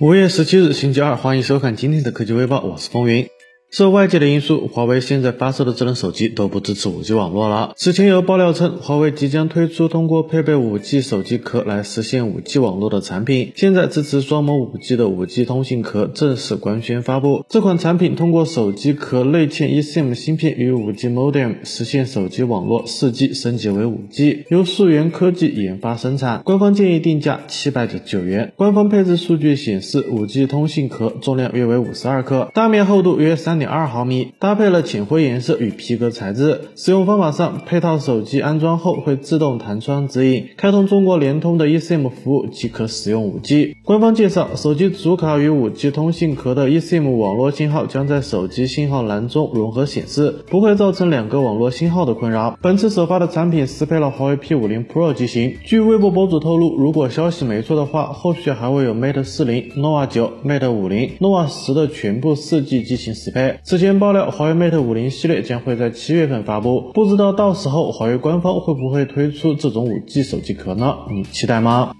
五月十七日，星期二，欢迎收看今天的科技微报，我是风云。受外界的因素，华为现在发售的智能手机都不支持 5G 网络了。此前有爆料称，华为即将推出通过配备 5G 手机壳来实现 5G 网络的产品。现在支持双模 5G 的 5G 通信壳正式官宣发布。这款产品通过手机壳内嵌 eSIM 芯片与 5G modem，实现手机网络 4G 升级为 5G，由溯源科技研发生产。官方建议定价七百九九元。官方配置数据显示，5G 通信壳重量约为五十二克，大面厚度约三。点二毫米，搭配了浅灰颜色与皮革材质。使用方法上，配套手机安装后会自动弹窗指引，开通中国联通的 eSIM 服务即可使用 5G。官方介绍，手机主卡与 5G 通信壳的 eSIM 网络信号将在手机信号栏中融合显示，不会造成两个网络信号的困扰。本次首发的产品适配了华为 P50 Pro 机型。据微博博主透露，如果消息没错的话，后续还会有 Mate 40、nova 9、Mate 50、nova 10的全部 4G 机型适配。此前爆料，华为 Mate 五零系列将会在七月份发布，不知道到时候华为官方会不会推出这种五 G 手机壳呢？你期待吗？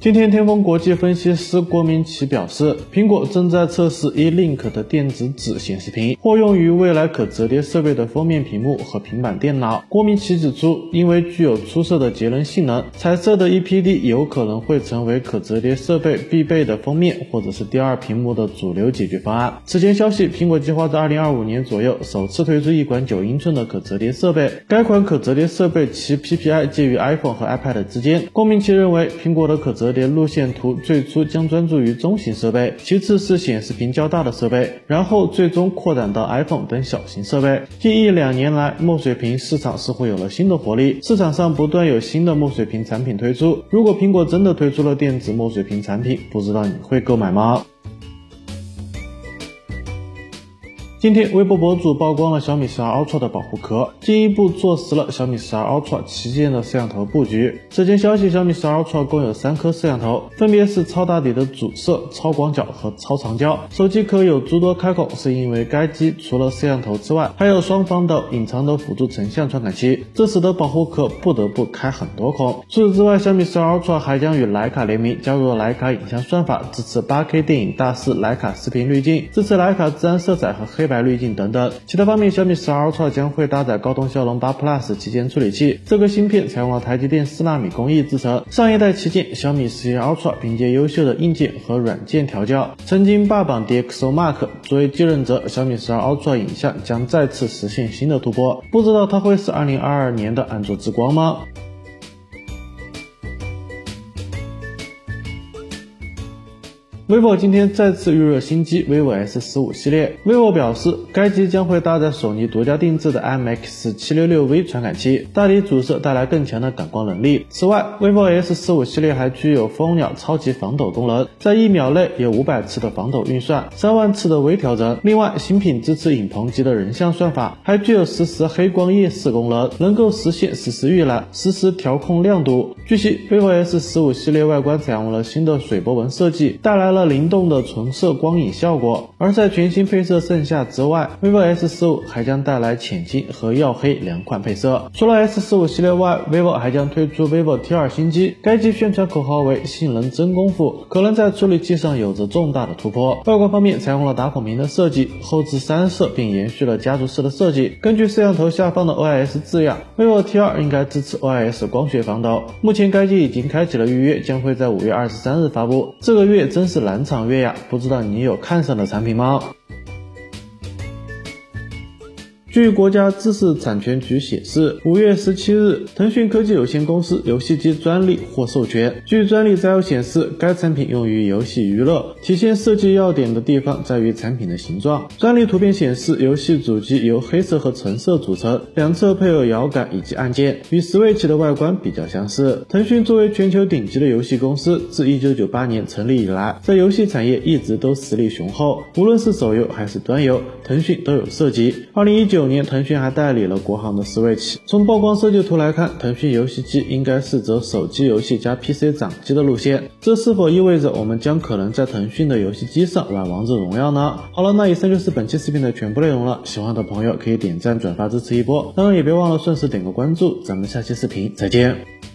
今天，天风国际分析师郭明奇表示，苹果正在测试 E-Link 的电子纸显示屏，或用于未来可折叠设备的封面屏幕和平板电脑。郭明奇指出，因为具有出色的节能性能，彩色的 ePD 有可能会成为可折叠设备必备的封面或者是第二屏幕的主流解决方案。此前消息，苹果计划在2025年左右首次推出一款九英寸的可折叠设备，该款可折叠设备其 PPI 介于 iPhone 和 iPad 之间。郭明奇认为，苹果的可折折叠路线图最初将专注于中型设备，其次是显示屏较大的设备，然后最终扩展到 iPhone 等小型设备。近一两年来，墨水屏市场似乎有了新的活力，市场上不断有新的墨水屏产品推出。如果苹果真的推出了电子墨水屏产品，不知道你会购买吗？今天，微博博主曝光了小米十二 Ultra 的保护壳，进一步坐实了小米十二 Ultra 旗舰的摄像头布局。此前消息，小米十二 Ultra 共有三颗摄像头，分别是超大底的主摄、超广角和超长焦。手机壳有诸多开孔，是因为该机除了摄像头之外，还有双方的隐藏的辅助成像传感器，这使得保护壳不得不开很多孔。除此之外，小米十二 Ultra 还将与徕卡联名，加入了徕卡影像算法，支持 8K 电影大师徕卡视频滤镜，支持徕卡自然色彩和黑。白滤镜等等。其他方面，小米十二 Ultra 将会搭载高通骁龙八 Plus 旗舰处理器，这个芯片采用了台积电四纳米工艺制成。上一代旗舰小米十一 Ultra 凭借优秀的硬件和软件调教，曾经霸榜 DxOMark。作为继任者，小米十二 Ultra 影像将再次实现新的突破。不知道它会是2022年的安卓之光吗？vivo 今天再次预热新机 vivo S 十五系列。vivo 表示，该机将会搭载索尼独家定制的 IMX 七六六 V 传感器，大底主摄带来更强的感光能力。此外，vivo S 十五系列还具有蜂鸟超级防抖功能，在一秒内有五百次的防抖运算，三万次的微调整。另外，新品支持影棚级的人像算法，还具有实时黑光夜视功能，能够实现实时预览、实时调控亮度。据悉，vivo S 十五系列外观采用了新的水波纹设计，带来了。灵动的纯色光影效果，而在全新配色盛夏之外，vivo S 十五还将带来浅金和耀黑两款配色。除了 S 十五系列外，vivo 还将推出 vivo T 二新机，该机宣传口号为“性能真功夫”，可能在处理器上有着重大的突破。外观方面，采用了打孔屏的设计，后置三摄，并延续了家族式的设计。根据摄像头下方的 OIS 字样，vivo T 二应该支持 OIS 光学防抖。目前该机已经开启了预约，将会在五月二十三日发布。这个月真是。蓝场月呀，不知道你有看上的产品吗？据国家知识产权局显示，五月十七日，腾讯科技有限公司游戏机专利获授权。据专利摘要显示，该产品用于游戏娱乐，体现设计要点的地方在于产品的形状。专利图片显示，游戏主机由黑色和橙色组成，两侧配有摇杆以及按键，与 Switch 的外观比较相似。腾讯作为全球顶级的游戏公司，自一九九八年成立以来，在游戏产业一直都实力雄厚，无论是手游还是端游，腾讯都有涉及。二零一九。九年，腾讯还代理了国行的 Switch。从曝光设计图来看，腾讯游戏机应该是走手机游戏加 PC 掌机的路线。这是否意味着我们将可能在腾讯的游戏机上玩王者荣耀呢？好了，那以上就是本期视频的全部内容了。喜欢的朋友可以点赞转发支持一波，当然也别忘了顺势点个关注。咱们下期视频再见。